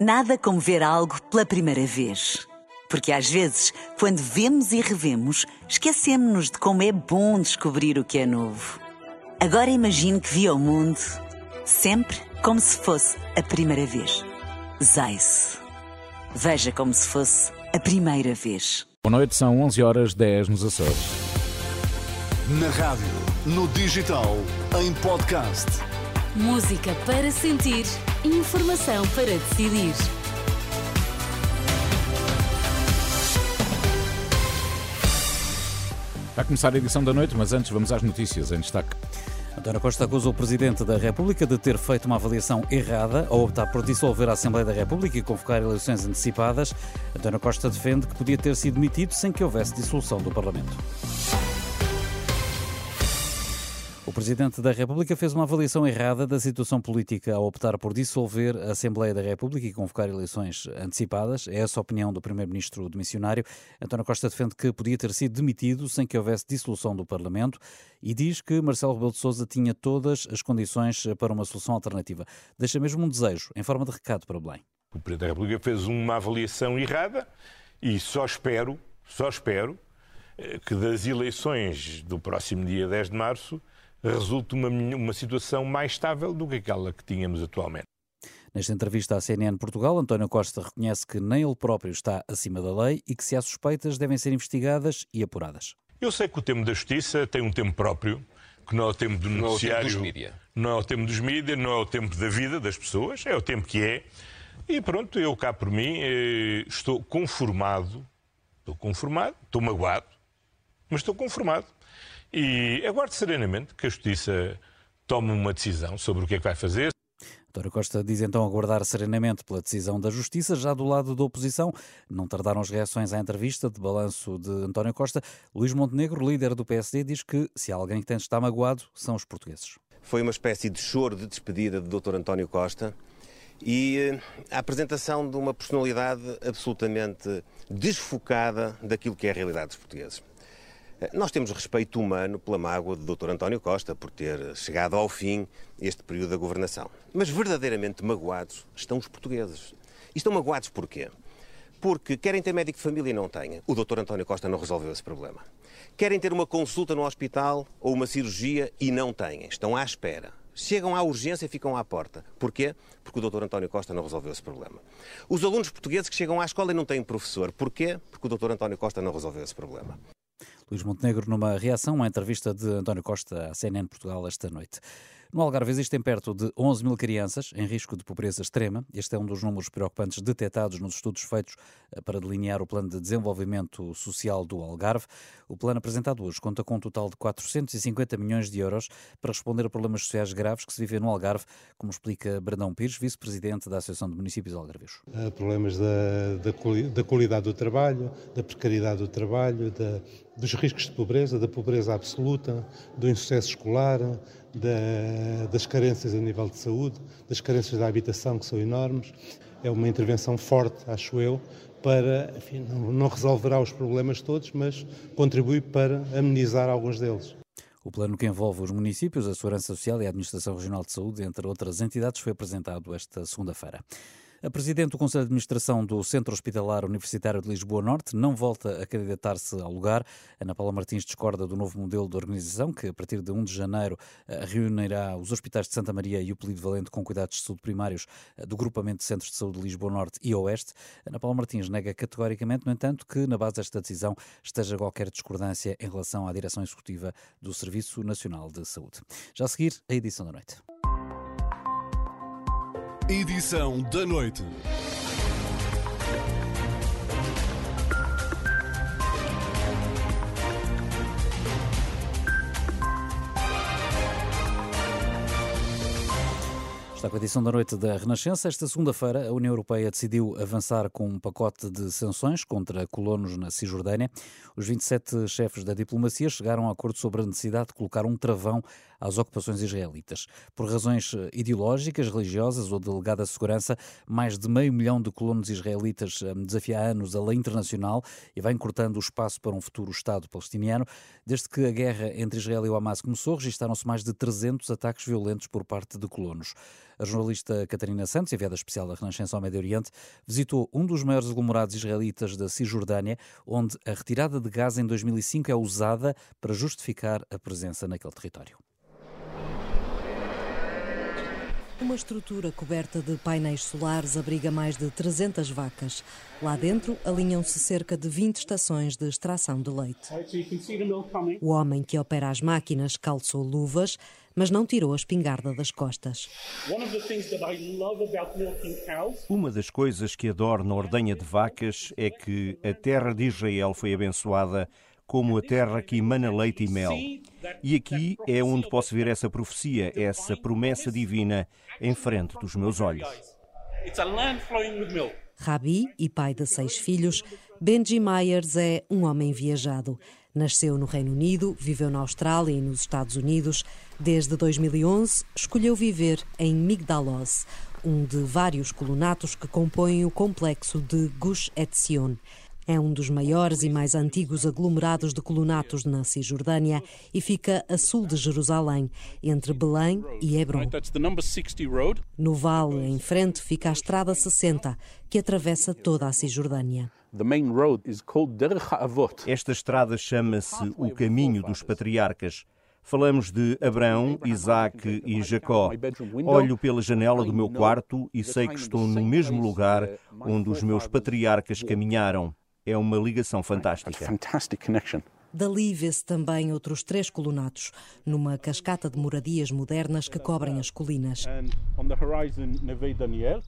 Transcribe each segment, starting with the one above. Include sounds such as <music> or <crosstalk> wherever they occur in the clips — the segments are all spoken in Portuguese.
Nada como ver algo pela primeira vez. Porque às vezes, quando vemos e revemos, esquecemos-nos de como é bom descobrir o que é novo. Agora imagine que viu o mundo sempre como se fosse a primeira vez. Zais. Veja como se fosse a primeira vez. Boa noite, são 11 horas 10 nos Açores. Na rádio, no digital, em podcast. Música para sentir, informação para decidir. Vai começar a edição da noite, mas antes vamos às notícias em destaque. António Costa acusa o Presidente da República de ter feito uma avaliação errada ao optar por dissolver a Assembleia da República e convocar eleições antecipadas. António Costa defende que podia ter sido demitido sem que houvesse dissolução do Parlamento. O Presidente da República fez uma avaliação errada da situação política ao optar por dissolver a Assembleia da República e convocar eleições antecipadas. É essa a opinião do Primeiro-Ministro do Missionário. António Costa defende que podia ter sido demitido sem que houvesse dissolução do Parlamento e diz que Marcelo Rebelo de Sousa tinha todas as condições para uma solução alternativa. Deixa mesmo um desejo, em forma de recado para Belém. O Presidente da República fez uma avaliação errada e só espero, só espero, eh, que das eleições do próximo dia 10 de março resulte uma, uma situação mais estável do que aquela que tínhamos atualmente. Nesta entrevista à CNN Portugal, António Costa reconhece que nem ele próprio está acima da lei e que se há suspeitas devem ser investigadas e apuradas. Eu sei que o tempo da justiça tem um tempo próprio, que não é o tempo do noticiário, não é o tempo dos mídias, não é o tempo dos mídias, não é o tempo da vida das pessoas, é o tempo que é. E pronto, eu cá por mim eh, estou conformado, estou conformado, estou magoado, mas estou conformado e aguardo serenamente que a Justiça tome uma decisão sobre o que é que vai fazer. António Costa diz então aguardar serenamente pela decisão da Justiça. Já do lado da oposição, não tardaram as reações à entrevista de balanço de António Costa. Luís Montenegro, líder do PSD, diz que se há alguém que tem de estar magoado, são os portugueses. Foi uma espécie de choro de despedida de Dr. António Costa e eh, a apresentação de uma personalidade absolutamente desfocada daquilo que é a realidade dos portugueses. Nós temos respeito humano pela mágoa do Dr. António Costa por ter chegado ao fim este período da governação. Mas verdadeiramente magoados estão os portugueses. E estão magoados porquê? Porque querem ter médico de família e não têm. O Dr. António Costa não resolveu esse problema. Querem ter uma consulta no hospital ou uma cirurgia e não têm. Estão à espera. Chegam à urgência e ficam à porta. Porquê? Porque o Dr. António Costa não resolveu esse problema. Os alunos portugueses que chegam à escola e não têm professor. Porquê? Porque o Dr. António Costa não resolveu esse problema. Luís Montenegro, numa reação à entrevista de António Costa à CNN Portugal esta noite. No Algarve existem perto de 11 mil crianças em risco de pobreza extrema. Este é um dos números preocupantes detectados nos estudos feitos eh, para delinear o Plano de Desenvolvimento Social do Algarve. O plano apresentado hoje conta com um total de 450 milhões de euros para responder a problemas sociais graves que se vivem no Algarve, como explica Brandão Pires, vice-presidente da Associação de Municípios Algarvios. Há problemas da, da, da, qualidade do trabalho, da precariedade do trabalho, da, dos riscos de pobreza, da pobreza absoluta, do insucesso escolar, da, das carências a nível de saúde, das carências da habitação, que são enormes. É uma intervenção forte, acho eu, para, enfim, não, não resolverá os problemas todos, mas contribui para amenizar alguns deles. O plano que envolve os municípios, a Segurança Social e a Administração Regional de Saúde, entre outras entidades, foi apresentado esta segunda-feira. A Presidente do Conselho de Administração do Centro Hospitalar Universitário de Lisboa Norte não volta a candidatar-se ao lugar. Ana Paula Martins discorda do novo modelo de organização que, a partir de 1 de janeiro, eh, reunirá os hospitais de Santa Maria e o Polido Valente com cuidados de saúde primários eh, do Grupamento de Centros de Saúde de Lisboa Norte e Oeste. Ana Paula Martins nega categoricamente, no entanto, que na base desta decisão esteja qualquer discordância em relação à direção executiva do Serviço Nacional de Saúde. Já a seguir, a edição da noite. Edição da noite. Está com a edição da noite da Renascença. Esta segunda-feira, a União Europeia decidiu avançar com um pacote de sanções contra colonos na Cisjordânia. Os 27 chefes da diplomacia chegaram a acordo sobre a necessidade de colocar um travão às ocupações israelitas. Por razões eh, ideológicas, religiosas ou de delegada segurança, mais de meio milhão de colonos israelitas eh, desafia há anos a lei internacional e vai encurtando o espaço para um futuro Estado palestiniano. Desde que a guerra entre Israel e o Hamas começou, registaram-se mais de 300 ataques violentos por parte de colonos. A jornalista Catarina Santos, enviada especial da Renascença ao Médio Oriente, visitou um dos maiores aglomerados israelitas da Cisjordânia, onde a retirada de gás em 2005 é usada para justificar a presença naquele território. Uma estrutura coberta de painéis solares abriga mais de 300 vacas. Lá dentro alinham-se cerca de 20 estações de extração de leite. O homem que opera as máquinas calçou luvas, mas não tirou a espingarda das costas. Uma das coisas que adoro na ordenha de vacas é que a terra de Israel foi abençoada como a terra que emana leite e mel. E aqui é onde posso ver essa profecia, essa promessa divina em frente dos meus olhos. Rabi e pai de seis filhos, Benji Myers é um homem viajado. Nasceu no Reino Unido, viveu na Austrália e nos Estados Unidos. Desde 2011, escolheu viver em Migdalos, um de vários colonatos que compõem o complexo de Gush Etzion. É um dos maiores e mais antigos aglomerados de colonatos na Cisjordânia e fica a sul de Jerusalém, entre Belém e Hebron. No vale, em frente, fica a Estrada 60, que atravessa toda a Cisjordânia. Esta estrada chama-se o Caminho dos Patriarcas. Falamos de Abraão, Isaac e Jacó. Olho pela janela do meu quarto e sei que estou no mesmo lugar onde os meus patriarcas caminharam é uma ligação fantástica. Dali vê-se também outros três colonatos, numa cascata de moradias modernas que cobrem as colinas.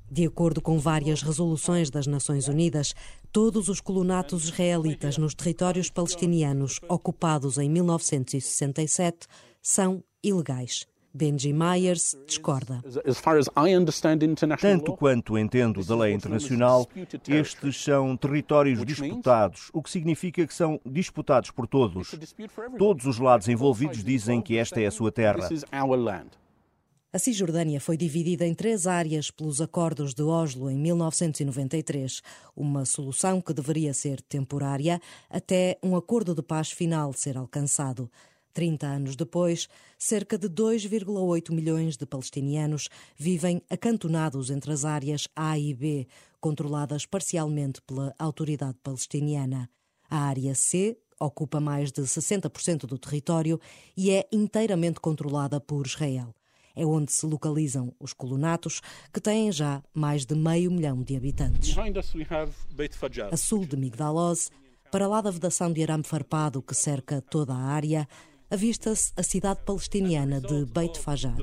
De acordo com várias resoluções das Nações Unidas, todos os colonatos israelitas nos territórios palestinianos ocupados em 1967 são ilegais. Benji Myers discorda. Tanto quanto entendo da lei internacional, estes são territórios disputados, o que significa que são disputados por todos. Todos os lados envolvidos dizem que esta é a sua terra. A Cisjordânia foi dividida em três áreas pelos Acordos de Oslo em 1993, uma solução que deveria ser temporária até um acordo de paz final ser alcançado. 30 anos depois, cerca de 2,8 milhões de palestinianos vivem acantonados entre as áreas A e B, controladas parcialmente pela Autoridade Palestiniana. A área C ocupa mais de 60% do território e é inteiramente controlada por Israel. É onde se localizam os colonatos, que têm já mais de meio milhão de habitantes. A sul de Migdalos, para lá da vedação de arame farpado que cerca toda a área, avista-se a cidade palestiniana de Beit Fajar.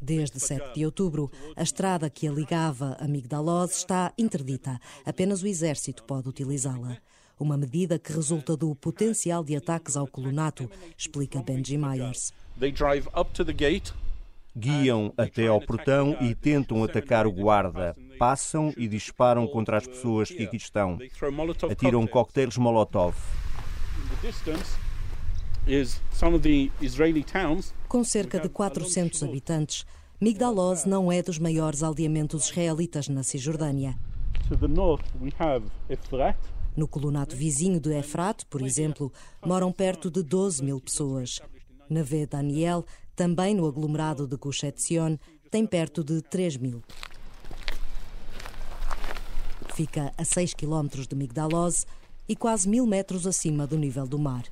Desde 7 de outubro, a estrada que a ligava a Migdalos está interdita. Apenas o exército pode utilizá-la. Uma medida que resulta do potencial de ataques ao colonato, explica Benji Myers. Guiam até ao portão e tentam atacar o guarda. Passam e disparam contra as pessoas que aqui estão. Atiram coquetéis Molotov. Com cerca de 400 habitantes, Migdalos não é dos maiores aldeamentos israelitas na Cisjordânia. No colonato vizinho de Efrat, por exemplo, moram perto de 12 mil pessoas. Neve Daniel, também no aglomerado de Gush Etzion, tem perto de 3 mil. Fica a 6 quilómetros de Migdalos e quase mil metros acima do nível do mar.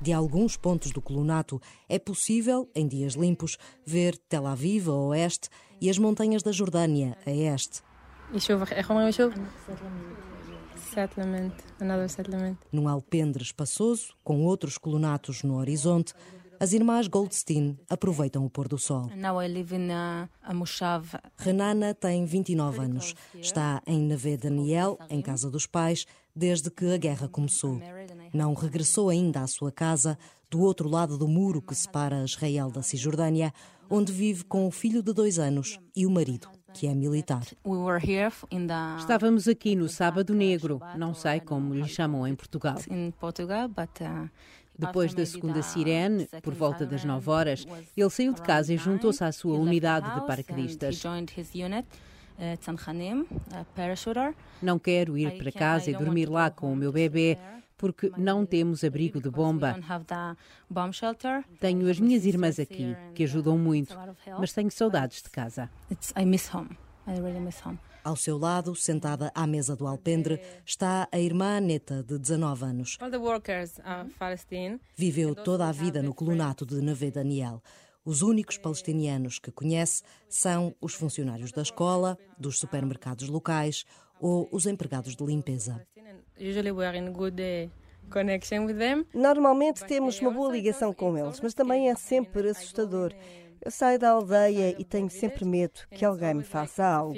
De alguns pontos do colonato é possível, em dias limpos, ver Tel Aviv a oeste e as montanhas da Jordânia a este. Another settlement. Num alpendre espaçoso, com outros colonatos no horizonte, as irmãs Goldstein aproveitam o pôr do sol. Renana tem 29 anos. Está em Neve Daniel, em casa dos pais, desde que a guerra começou. Não regressou ainda à sua casa, do outro lado do muro que separa Israel da Cisjordânia, onde vive com o filho de dois anos e o marido, que é militar. Estávamos aqui no Sábado Negro, não sei como lhe chamam em Portugal. Depois da segunda sirene, por volta das 9 horas, ele saiu de casa e juntou-se à sua unidade de paraquedistas. Não quero ir para casa e dormir lá com o meu bebê porque não temos abrigo de bomba. Tenho as minhas irmãs aqui, que ajudam muito, mas tenho saudades de casa. Ao seu lado, sentada à mesa do alpendre, está a irmã Aneta, de 19 anos. Viveu toda a vida no colonato de Neve Daniel. Os únicos palestinianos que conhece são os funcionários da escola, dos supermercados locais ou os empregados de limpeza. Normalmente temos uma boa ligação com eles, mas também é sempre assustador. Eu saio da aldeia e tenho sempre medo que alguém me faça algo.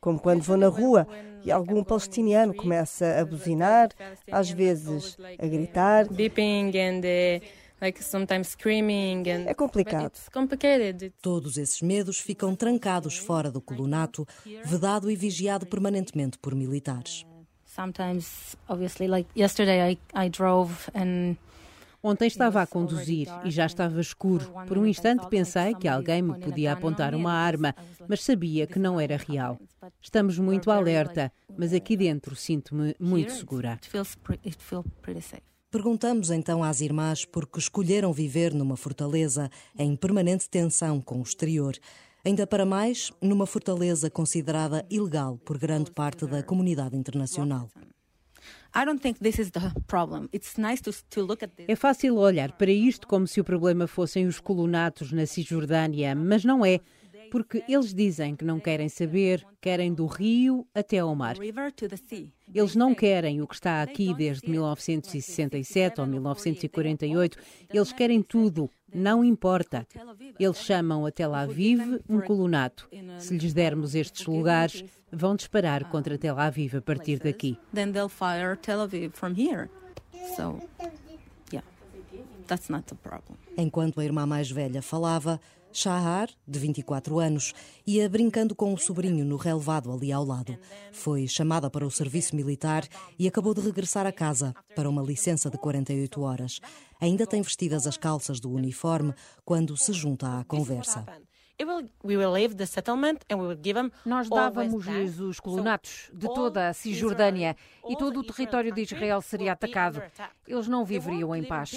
Como quando vou na rua e algum palestiniano começa a buzinar, às vezes a gritar. É complicado. Todos esses medos ficam trancados fora do colonato, vedado e vigiado permanentemente por militares. Ontem estava a conduzir e já estava escuro. Por um instante pensei que alguém me podia apontar uma arma, mas sabia que não era real. Estamos muito alerta, mas aqui dentro sinto-me muito segura. Perguntamos então às irmãs por que escolheram viver numa fortaleza em permanente tensão com o exterior. Ainda para mais, numa fortaleza considerada ilegal por grande parte da comunidade internacional. É fácil olhar para isto como se o problema fossem os colonatos na Cisjordânia, mas não é porque eles dizem que não querem saber, querem do rio até ao mar. Eles não querem o que está aqui desde 1967 ou 1948, eles querem tudo, não importa. Eles chamam a Tel Aviv um colonato. Se lhes dermos estes lugares, vão disparar contra Tel Aviv a partir daqui. Enquanto a irmã mais velha falava, Shahar, de 24 anos, ia brincando com o sobrinho no relevado ali ao lado. Foi chamada para o serviço militar e acabou de regressar a casa para uma licença de 48 horas. Ainda tem vestidas as calças do uniforme quando se junta à conversa. Nós dávamos-lhes os colonatos de toda a Cisjordânia e todo o território de Israel seria atacado. Eles não viveriam em paz.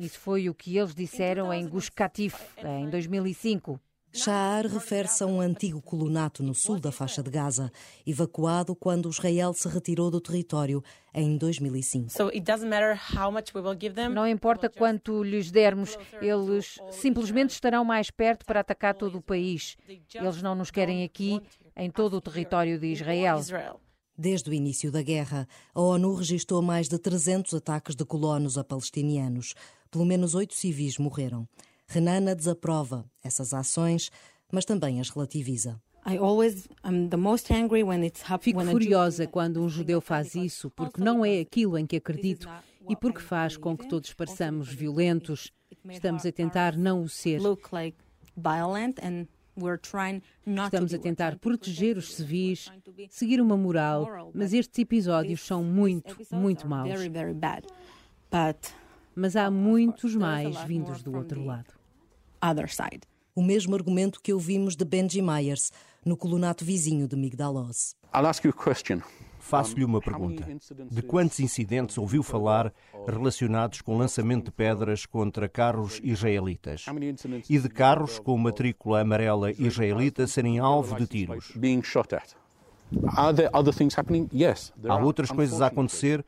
Isso foi o que eles disseram em Gush Katif, em 2005. Sha'ar refere-se a um antigo colonato no sul da faixa de Gaza, evacuado quando Israel se retirou do território em 2005. Não importa quanto lhes dermos, eles simplesmente estarão mais perto para atacar todo o país. Eles não nos querem aqui, em todo o território de Israel. Desde o início da guerra, a ONU registrou mais de 300 ataques de colonos a palestinianos. Pelo menos oito civis morreram. Renana desaprova essas ações, mas também as relativiza. Fico furiosa quando um judeu faz isso, porque não é aquilo em que acredito e porque faz com que todos pareçamos violentos. Estamos a tentar não o ser. Estamos a tentar proteger os civis, seguir uma moral, mas estes episódios são muito, muito maus. Mas há muitos mais vindos do outro lado other side. O mesmo argumento que ouvimos de Benji Myers no colonato vizinho de Migdalos. Faço-lhe uma pergunta. De quantos incidentes ouviu falar relacionados com lançamento de pedras contra carros israelitas? E de carros com matrícula amarela israelita serem alvo de tiros? Há outras coisas a acontecer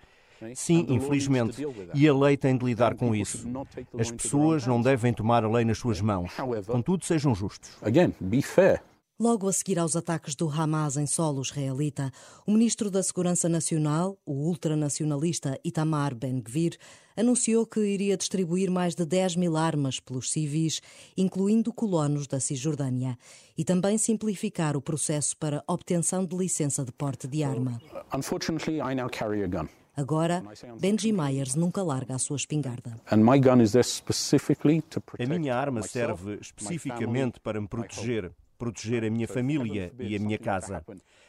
Sim, infelizmente. E a lei tem de lidar com isso. As pessoas não devem tomar a lei nas suas mãos. Contudo, sejam justos. Logo a seguir aos ataques do Hamas em solo israelita, o ministro da Segurança Nacional, o ultranacionalista Itamar Ben-Gvir, anunciou que iria distribuir mais de 10 mil armas pelos civis, incluindo colonos da Cisjordânia, e também simplificar o processo para obtenção de licença de porte de arma. Agora, Benji Myers nunca larga a sua espingarda. A minha arma serve especificamente para me proteger, proteger a minha família e a minha casa.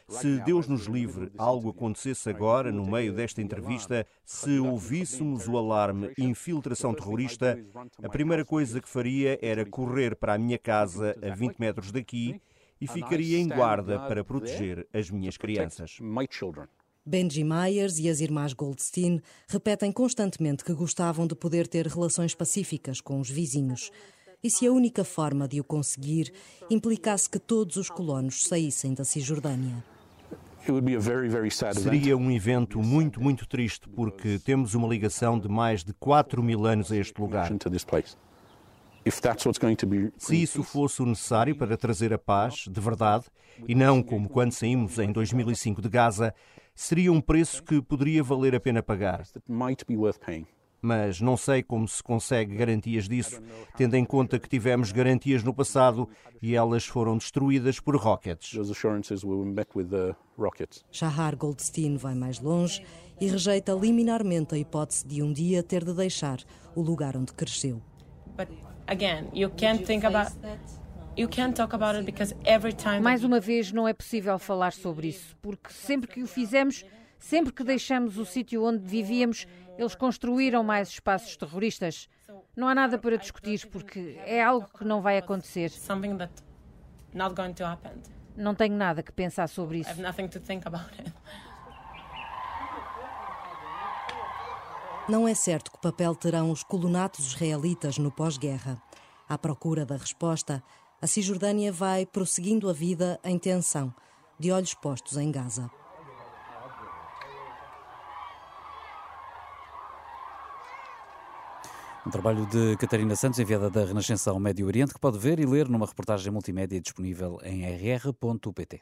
Se Deus nos livre, algo acontecesse agora, no meio desta entrevista, se ouvíssemos o alarme infiltração terrorista, a primeira coisa que faria era correr para a minha casa a 20 metros daqui e ficaria em guarda para proteger as minhas crianças. Benji Myers e as irmãs Goldstein repetem constantemente que gostavam de poder ter relações pacíficas com os vizinhos. E se a única forma de o conseguir implicasse que todos os colonos saíssem da Cisjordânia? Seria um evento muito, muito triste, porque temos uma ligação de mais de 4 mil anos a este lugar. Se isso fosse o necessário para trazer a paz, de verdade, e não como quando saímos em 2005 de Gaza, seria um preço que poderia valer a pena pagar mas não sei como se consegue garantias disso, tendo em conta que tivemos garantias no passado e elas foram destruídas por rockets. Shahar Goldstein vai mais longe e rejeita liminarmente a hipótese de um dia ter de deixar o lugar onde cresceu. Mais uma vez, não é possível falar sobre isso, porque sempre que o fizemos, sempre que deixamos o sítio onde vivíamos, eles construíram mais espaços terroristas. Não há nada para discutir porque é algo que não vai acontecer. Não tenho nada que pensar sobre isso. Não é certo que papel terão os colonatos israelitas no pós-guerra. À procura da resposta, a Cisjordânia vai prosseguindo a vida em tensão, de olhos postos em Gaza. Um trabalho de Catarina Santos, enviada da Renascença ao Médio Oriente, que pode ver e ler numa reportagem multimédia disponível em rr.pt.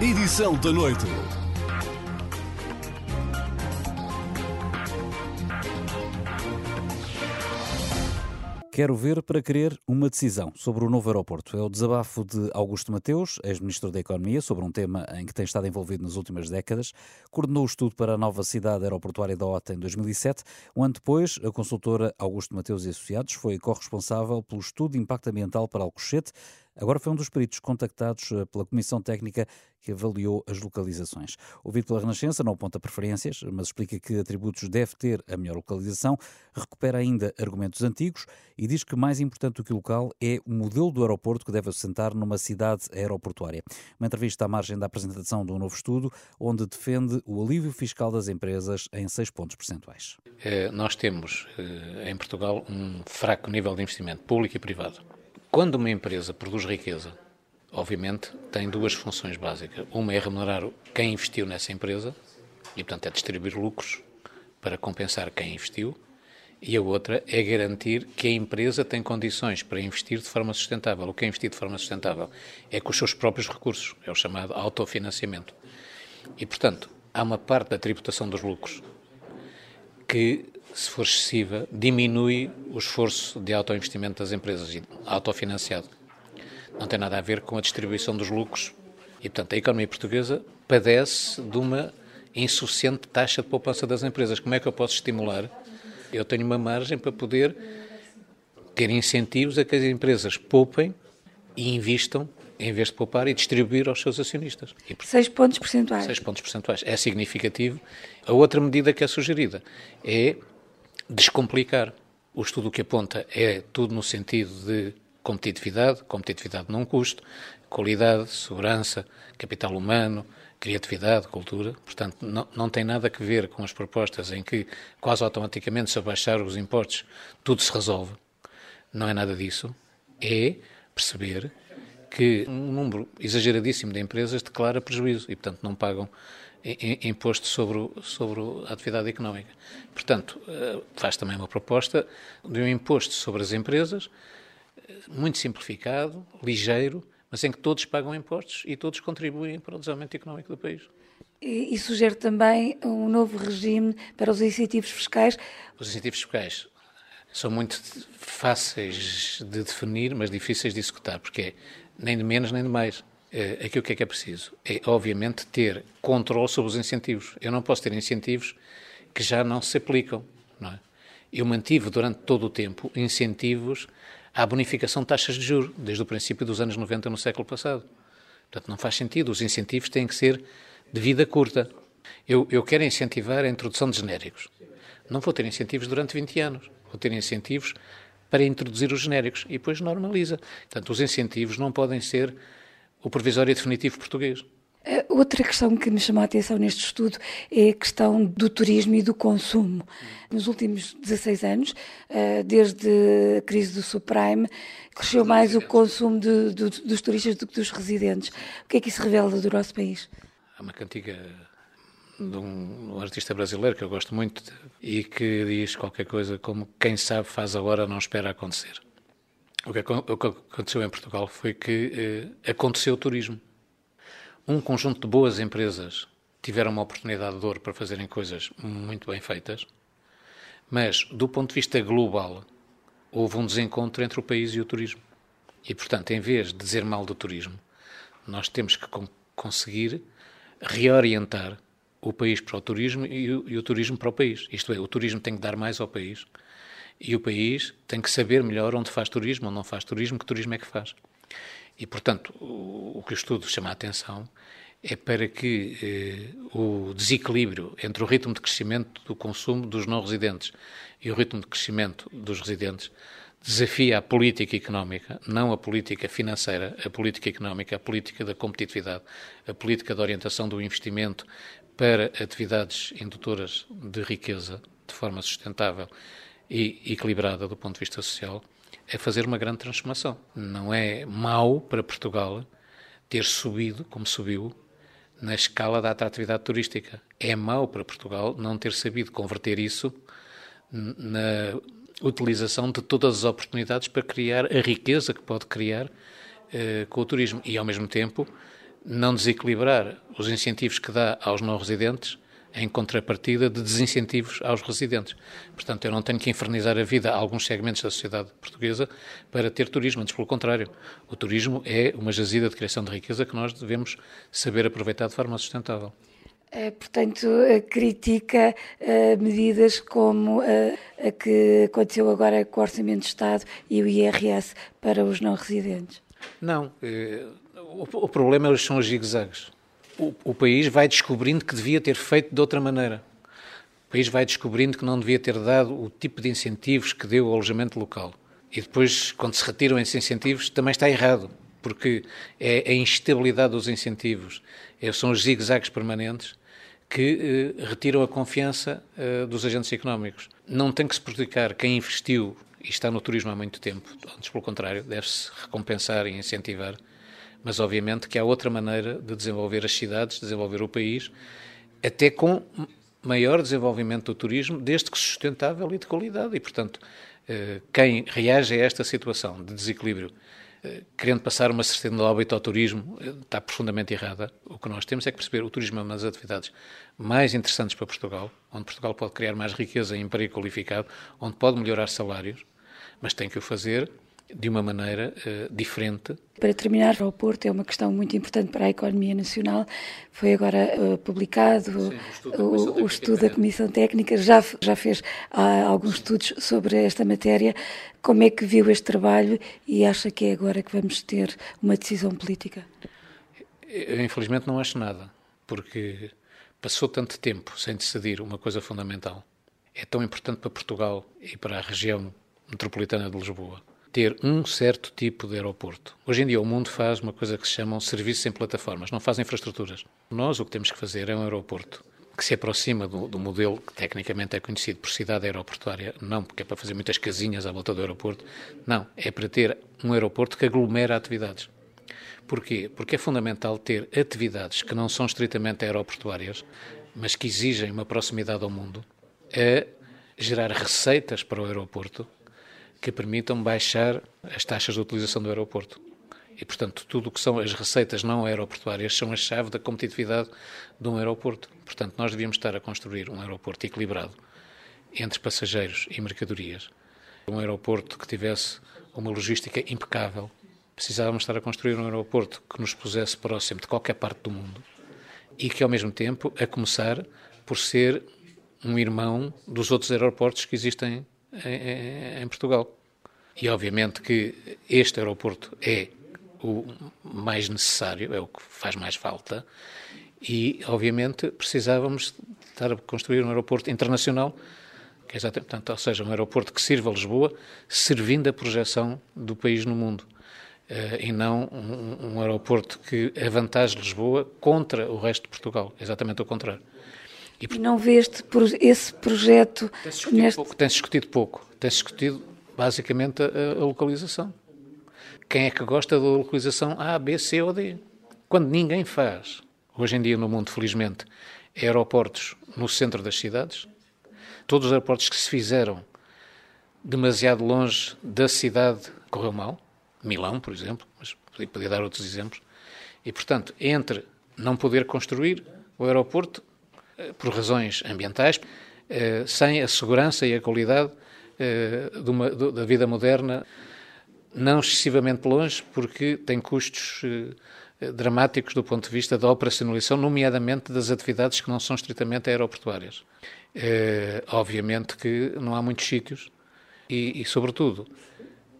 Edição da noite. Quero ver para querer uma decisão sobre o novo aeroporto. É o desabafo de Augusto Mateus, ex-ministro da Economia, sobre um tema em que tem estado envolvido nas últimas décadas. Coordenou o estudo para a nova cidade aeroportuária da OTA em 2007. Um ano depois, a consultora Augusto Mateus e Associados foi corresponsável pelo estudo de impacto ambiental para Alcochete, Agora foi um dos peritos contactados eh, pela Comissão Técnica que avaliou as localizações. Ouvido pela Renascença, não aponta preferências, mas explica que atributos deve ter a melhor localização, recupera ainda argumentos antigos e diz que mais importante do que o local é o modelo do aeroporto que deve assentar numa cidade aeroportuária. Uma entrevista à margem da apresentação de um novo estudo, onde defende o alívio fiscal das empresas em seis pontos percentuais. Eh, nós temos eh, em Portugal um fraco nível de investimento público e privado quando uma empresa produz riqueza, obviamente tem duas funções básicas. Uma é remunerar quem investiu nessa empresa, e portanto é distribuir lucros para compensar quem investiu, e a outra é garantir que a empresa tem condições para investir de forma sustentável. O que é investir de forma sustentável? É com os seus próprios recursos, é o chamado autofinanciamento. E, portanto, há uma parte da tributação dos lucros que se for excessiva, diminui o esforço de autoinvestimento das empresas, autofinanciado. Não tem nada a ver com a distribuição dos lucros. E, portanto, a economia portuguesa padece de uma insuficiente taxa de poupança das empresas. Como é que eu posso estimular? Eu tenho uma margem para poder ter incentivos a que as empresas poupem e investam em vez de poupar e distribuir aos seus acionistas. E, seis pontos percentuais. Seis pontos percentuais. É significativo. A outra medida que é sugerida é descomplicar. O estudo que aponta é tudo no sentido de competitividade, competitividade não custo, qualidade, segurança, capital humano, criatividade, cultura. Portanto, não, não tem nada a ver com as propostas em que quase automaticamente, se abaixar os impostos, tudo se resolve. Não é nada disso. É perceber que um número exageradíssimo de empresas declara prejuízo e, portanto, não pagam imposto sobre, sobre a atividade económica. Portanto, eh, faz também uma proposta de um imposto sobre as empresas, eh, muito simplificado, ligeiro, mas em que todos pagam impostos e todos contribuem para o desenvolvimento económico do país. E, e sugere também um novo regime para os incentivos fiscais? Os incentivos fiscais são muito fáceis de definir, mas difíceis de executar, porque é nem de menos nem de mais. Eh, aqui o que é que é preciso? É, obviamente, ter controle sobre os incentivos. Eu não posso ter incentivos que já não se aplicam. Não é? Eu mantive durante todo o tempo incentivos há bonificação de taxas de juros, desde o princípio dos anos 90 no século passado. Portanto, não faz sentido. Os incentivos têm que ser de vida curta. Eu, eu quero incentivar a introdução de genéricos. Não vou ter incentivos durante 20 anos. Vou ter incentivos para introduzir os genéricos e depois normaliza. Portanto, os incentivos não podem ser o provisório definitivo português. Outra questão que me chamou a atenção neste estudo é a questão do turismo e do consumo. Nos últimos 16 anos, eh, desde a crise do subprime, cresceu mais o consumo de, de, dos turistas do que dos residentes. O que é que isso revela do nosso país? Há uma cantiga de um, um, artista brasileiro que eu gosto muito e que diz qualquer coisa como quem sabe faz agora, não espera acontecer. O que, aconteceu em Portugal foi que eh, aconteceu o turismo um conjunto de boas empresas tiveram uma oportunidade de ouro para fazerem coisas muito bem feitas, mas do ponto de vista global houve um desencontro entre o país e o turismo. E, portanto, em vez de dizer mal do turismo, nós temos que conseguir reorientar o país para o turismo e o, e o, turismo para o país. Isto é, o turismo tem que dar mais ao país e o país tem que saber melhor onde faz turismo, onde não faz turismo, que turismo é que faz. E, portanto, o, que o estudo chama a atenção é para que eh, o desequilíbrio entre o ritmo de crescimento do consumo dos não residentes e o ritmo de crescimento dos residentes desafia a política económica, não a política financeira, a política económica, a política da competitividade, a política da orientação do investimento para atividades indutoras de riqueza de forma sustentável e equilibrada do ponto de vista social é fazer uma grande transformação. Não é mau para Portugal ter subido, como subiu, na escala da atratividade turística. É mau para Portugal não ter sabido converter isso na utilização de todas as oportunidades para criar a riqueza que pode criar eh, com o turismo e, ao mesmo tempo, não desequilibrar os incentivos que dá aos não residentes em contrapartida de desincentivos aos residentes. Portanto, eu não tenho que infernizar a vida a alguns segmentos da sociedade portuguesa para ter turismo, antes pelo contrário. O turismo é uma jazida de criação de riqueza que nós devemos saber aproveitar de forma sustentável. É, portanto, critica uh, medidas como uh, a que aconteceu agora com o Orçamento de Estado e o IRS para os não residentes. Não. Uh, o, o, problema são os zigue-zagues o, o país vai descobrindo que devia ter feito de outra maneira. O país vai descobrindo que não devia ter dado o tipo de incentivos que deu ao alojamento local. E depois, quando se retiram esses incentivos, também está errado, porque é a instabilidade dos incentivos, é, são os zigue-zagues permanentes que eh, retiram a confiança eh, dos agentes económicos. Não tem que se prejudicar quem investiu e está no turismo há muito tempo, antes pelo contrário, deve-se recompensar e incentivar mas obviamente que há outra maneira de desenvolver as cidades, desenvolver o país, até com maior desenvolvimento do turismo, desde que sustentável e de qualidade. E, portanto, eh, quem reage a esta situação de desequilíbrio, eh, querendo passar uma certeza de óbito ao turismo, eh, está profundamente errada. O que nós temos é que perceber o turismo é uma das atividades mais interessantes para Portugal, onde Portugal pode criar mais riqueza e emprego qualificado, onde pode melhorar salários, mas tem que o fazer de uma maneira uh, diferente. Para terminar, o aeroporto é uma questão muito importante para a economia nacional. Foi agora uh, publicado Sim, o, estudo, o, o estudo da Comissão Técnica, já, já fez uh, alguns estudos sobre esta matéria. Como é que viu este trabalho e acha que é agora que vamos ter uma decisão política? Eu, infelizmente, não acho nada, porque passou tanto tempo sem decidir uma coisa fundamental. É tão importante para Portugal e para a região metropolitana de Lisboa ter um certo tipo de aeroporto. Hoje em dia o mundo faz uma coisa que se chamam serviços em plataformas, não faz infraestruturas. Nós o que temos que fazer é um aeroporto que se aproxima do, do, modelo que tecnicamente é conhecido por cidade aeroportuária, não porque é para fazer muitas casinhas à volta do aeroporto, não, é para ter um aeroporto que aglomera atividades. Porquê? Porque é fundamental ter atividades que não são estritamente aeroportuárias, mas que exigem uma proximidade ao mundo, a gerar receitas para o aeroporto que permitam baixar as taxas de utilização do aeroporto. E, portanto, tudo o que são as receitas não aeroportuárias são a chave da competitividade de um aeroporto. Portanto, nós devíamos estar a construir um aeroporto equilibrado entre passageiros e mercadorias. Um aeroporto que tivesse uma logística impecável. Precisávamos estar a construir um aeroporto que nos pusesse próximo de qualquer parte do mundo e que, ao mesmo tempo, a começar por ser um irmão dos outros aeroportos que existem em, em Portugal. E obviamente que este aeroporto é o mais necessário, é o que faz mais falta, e obviamente precisávamos estar a construir um aeroporto internacional, que é exatamente, portanto, ou seja, um aeroporto que sirva a Lisboa, servindo a projeção do país no mundo. Uh, e não um, um, aeroporto que avantaje Lisboa contra o resto de Portugal, exatamente o contrário. E, e não vê este, esse projeto... Tem-se discutido, neste... pouco, tem discutido pouco, tem-se discutido basicamente a, a localização. Quem é que gosta da localização A, B, C ou D? Quando ninguém faz, hoje em dia no mundo, felizmente, aeroportos no centro das cidades, todos os aeroportos que se fizeram demasiado longe da cidade correu mal, Milão, por exemplo, mas podia dar outros exemplos, e portanto, entre não poder construir o aeroporto por razões ambientais, eh, sem a segurança e a qualidade eh, da vida moderna não excessivamente longe, porque tem custos eh, dramáticos do ponto de vista da operacionalização, nomeadamente das atividades que não são estritamente aeroportuárias. Obviamente que não há muitos sítios e, e sobretudo,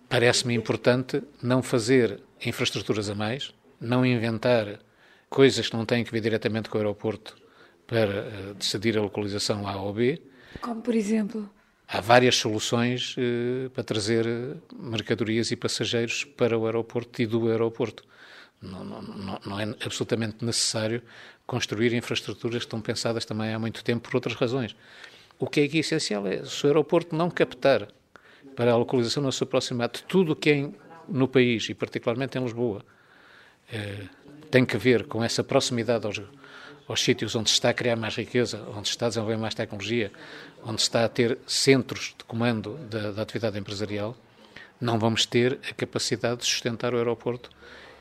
parece-me importante não fazer infraestruturas a mais, não inventar coisas que não têm que ver diretamente com o aeroporto para uh, decidir a localização A ou B. Como, por exemplo? há várias soluções eh, para trazer eh, mercadorias e passageiros para o aeroporto e do aeroporto. Não, não, não, é absolutamente necessário construir infraestruturas que estão pensadas também há muito tempo por outras razões. O que é aqui essencial é se o aeroporto não captar para a localização no seu próximo ato tudo o que é no país, e particularmente em Lisboa, eh, tem que ver com essa proximidade aos, aos sítios onde se está a criar mais riqueza, onde se está a desenvolver mais tecnologia, onde se está a ter centros de comando da, da atividade empresarial, não vamos ter a capacidade de sustentar o aeroporto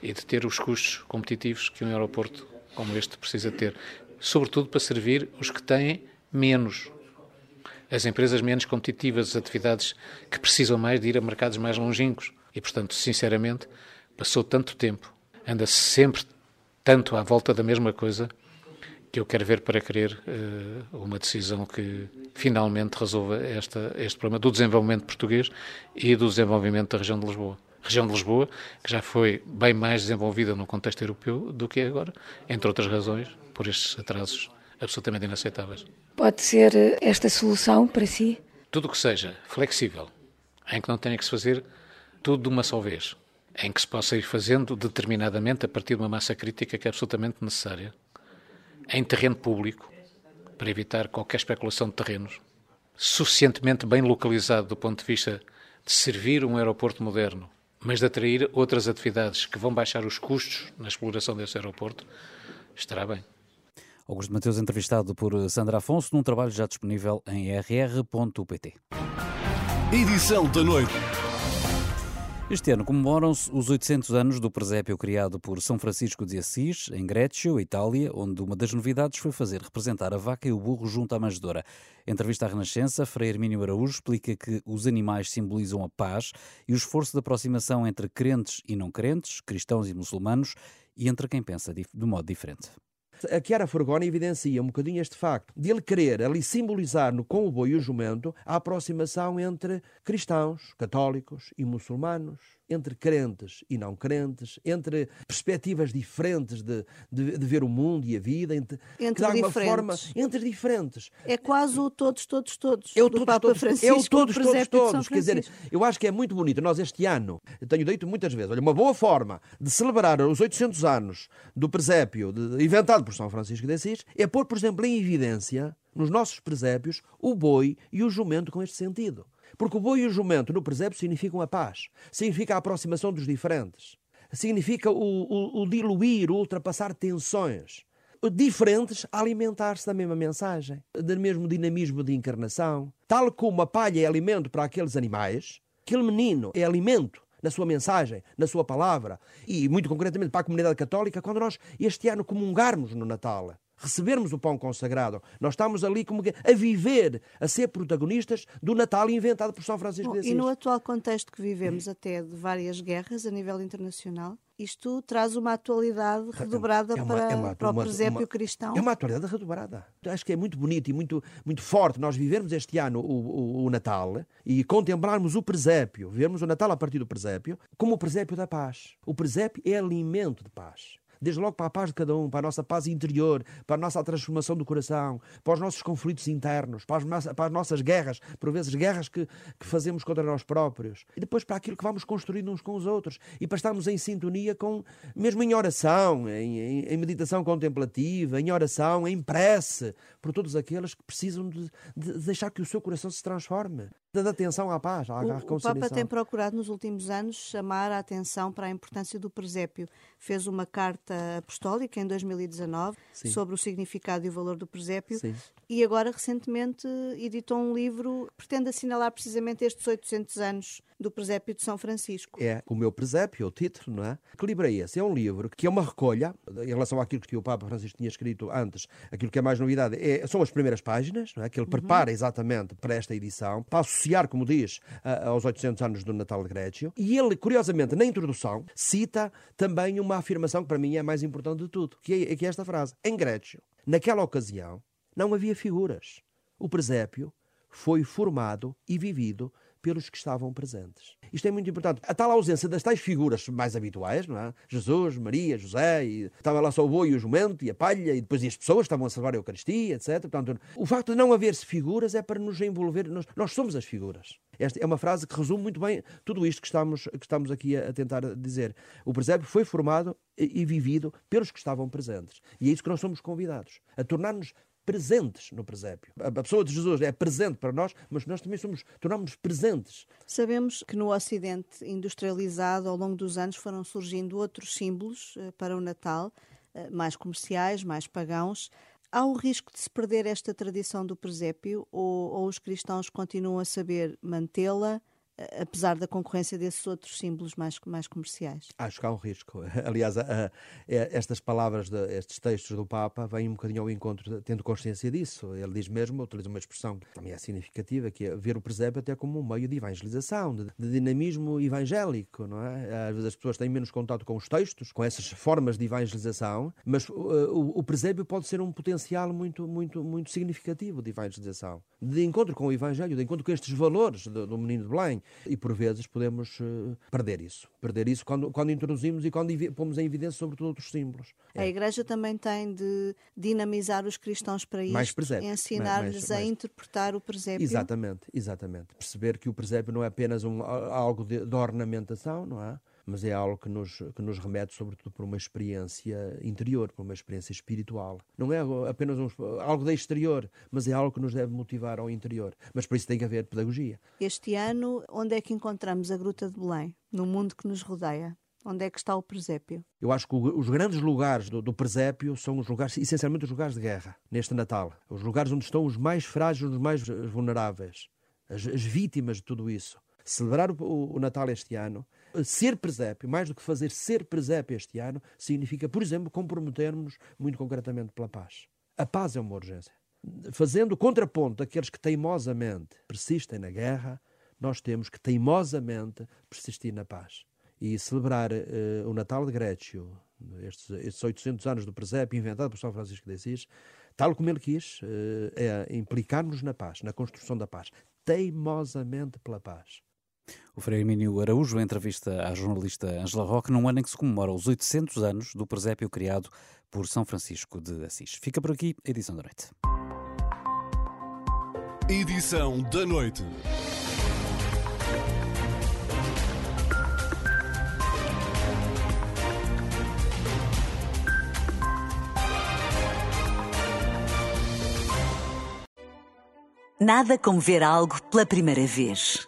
e de ter os custos competitivos que um aeroporto como este precisa ter, sobretudo para servir os que têm menos. As empresas menos competitivas, as atividades que precisam mais de ir a mercados mais longínquos. E, portanto, sinceramente, passou tanto tempo, anda-se sempre tanto à volta da mesma coisa, que eu quero ver para querer uh, uma decisão que finalmente resolva esta, este problema do desenvolvimento português e do desenvolvimento da região de Lisboa. região de Lisboa, que já foi bem mais desenvolvida no contexto europeu do que é agora, entre outras razões, por estes atrasos absolutamente inaceitáveis. Pode ser eh, esta solução para si? Tudo o que seja flexível, em que não tenha que se fazer tudo de uma só vez, em que se possa ir fazendo determinadamente a partir de uma massa crítica que é absolutamente necessária, em terreno público, para evitar qualquer especulação de terrenos, suficientemente bem localizado do ponto de vista de servir um aeroporto moderno, mas de atrair outras atividades que vão baixar os custos na exploração desse aeroporto, estará bem. Augusto Mateus, entrevistado por Sandra Afonso, num trabalho já disponível em rr.pt. Edição da noite. Este ano comemoram-se os 800 anos do presépio criado por São Francisco de Assis, em Greccio, Itália, onde uma das novidades foi fazer representar a vaca e o burro junto à manjedoura. Em entrevista à Renascença, Frei Hermínio Araújo explica que os animais simbolizam a paz e o esforço de aproximação entre crentes e não crentes, cristãos e muçulmanos, e entre quem pensa de modo diferente. A Chiara Forgoni evidencia um bocadinho este facto de ele querer ali simbolizar no com o boi e o jumento a aproximação entre cristãos, católicos e muçulmanos entre crentes e não crentes, entre perspectivas diferentes de, de, de ver o mundo e a vida, entre, entre que diferentes. Forma, entre diferentes. É quase o todos, todos, todos. É o todos, Papa todos, Francisco, é o todos, todos, todos. Quer dizer, eu acho que é muito bonito. Nós este ano, eu tenho dito muitas vezes, olha, uma boa forma de celebrar os 800 anos do presépio de, inventado por São Francisco de Assis é pôr, por exemplo, em evidência nos nossos presépios o boi e o jumento com este sentido. Porque o boi e o jumento no presépio significam a paz, significa a aproximação dos diferentes, significa o, o, o diluir, o ultrapassar tensões diferentes a alimentar-se da mesma mensagem, do mesmo dinamismo de encarnação. Tal como a palha é alimento para aqueles animais, aquele menino é alimento na sua mensagem, na sua palavra, e muito concretamente para a comunidade católica, quando nós este ano comungarmos no Natal recebermos o pão consagrado. Nós estamos ali como a viver, a ser protagonistas do Natal inventado por São Francisco Bom, de Assis. E no atual contexto que vivemos, até de várias guerras a nível internacional, isto traz uma atualidade redobrada é uma, para, é uma, para o uma, presépio cristão. É uma atualidade redobrada. Acho que é muito bonito e muito, muito forte nós vivermos este ano o, o, o Natal e contemplarmos o presépio, vermos o Natal a partir do presépio, como o presépio da paz. O presépio é alimento de paz desde logo para a paz de cada um, para a nossa paz interior, para a nossa transformação do coração, para os nossos conflitos internos, para as, para as nossas guerras, por vezes guerras que, que, fazemos contra nós próprios, e depois para aquilo que vamos construindo uns com os outros, e para estarmos em sintonia com, mesmo em oração, em, em, em meditação contemplativa, em oração, em prece, por todos aqueles que precisam de, de deixar que o seu coração se transforme de atenção à paz, à, o, O Papa tem procurado nos últimos anos chamar a atenção para a importância do presépio. Fez uma carta apostólica em 2019 Sim. sobre o significado e o valor do presépio Sim. e agora recentemente editou um livro que pretende assinalar precisamente estes 800 anos do presépio de São Francisco. É o meu presépio, o título, não é? Que livro é esse? É um livro que é uma recolha, em relação àquilo que o Papa Francisco tinha escrito antes, aquilo que é mais novidade, é, são as primeiras páginas, não é? que ele uhum. prepara exatamente para esta edição, para associar, como diz, a, aos 800 anos do Natal de Grécio. E ele, curiosamente, na introdução, cita também uma afirmação que para mim é a mais importante de tudo, que é, que é esta frase. Em Grécio, naquela ocasião, não havia figuras. O presépio foi formado e vivido pelos que estavam presentes. Isto é muito importante. A tal ausência das tais figuras mais habituais, não é? Jesus, Maria, José, e estava lá só o boi e o jumento e a palha, e depois as pessoas estavam a celebrar a Eucaristia, etc. Portanto, o facto de não haver figuras é para nos envolver. Nós, nós somos as figuras. Esta é uma frase que resume muito bem tudo isto que estamos, que estamos aqui a, tentar dizer. O presépio foi formado e, e vivido pelos que estavam presentes. E é isso que nós somos convidados, a tornar-nos presentes no presépio. A pessoa de Jesus é presente para nós, mas nós também somos, tornamos-nos presentes. Sabemos que no Ocidente industrializado, ao longo dos anos, foram surgindo outros símbolos eh, para o Natal, eh, mais comerciais, mais pagãos. Há o risco de se perder esta tradição do presépio ou, ou os cristãos continuam a saber mantê-la? Apesar da concorrência desses outros símbolos mais, mais comerciais. Acho que há um risco. <laughs> Aliás, a, a, estas palavras, de, estes textos do Papa vêm um bocadinho ao encontro, tendo consciência disso. Ele diz mesmo, utiliza uma expressão que também é significativa, que é ver o presépio até como um meio de evangelização, de, de dinamismo evangélico, não é? Às vezes as pessoas têm menos contato com os textos, com essas formas de evangelização, mas uh, o, o presépio pode ser um potencial muito, muito, muito significativo de evangelização, de encontro com o Evangelho, de encontro com estes valores do, do menino de Belém. E por vezes podemos uh, perder isso. Perder isso quando, quando introduzimos e quando pomos em evidência, sobretudo, outros símbolos. É. A Igreja também tem de dinamizar os cristãos para isso, ensinar-lhes a interpretar o presépio. Exatamente, exatamente. Perceber que o presépio não é apenas um, algo de, de ornamentação, não é? Mas é algo que nos, que nos remete, sobretudo, por uma experiência interior, por uma experiência espiritual. Não é apenas um, algo da exterior, mas é algo que nos deve motivar ao interior. Mas por isso tem que haver pedagogia. Este ano, onde é que encontramos a Gruta de Belém? No mundo que nos rodeia? Onde é que está o presépio? Eu acho que os grandes lugares do, do, presépio são os lugares, essencialmente os lugares de guerra, neste Natal. Os lugares onde estão os mais frágeis, os mais vulneráveis, as, as vítimas de tudo isso. Celebrar o, o Natal este ano ser presépio, mais do que fazer ser presépio este ano, significa, por exemplo, comprometermos muito concretamente pela paz. A paz é uma urgência. Fazendo contraponto àqueles que teimosamente persistem na guerra, nós temos que teimosamente persistir na paz. E celebrar uh, o Natal de Grécio, estes, estes 800 anos do presépio inventado por São Francisco de Assis, tal como ele quis, uh, é implicar-nos na paz, na construção da paz, teimosamente pela paz. O Frei Hermínio Araújo, em entrevista à jornalista Angela Roque, num ano em que se comemora os 800 anos do presépio criado por São Francisco de Assis. Fica por aqui a edição da noite. Edição da noite. Nada como ver algo pela primeira vez.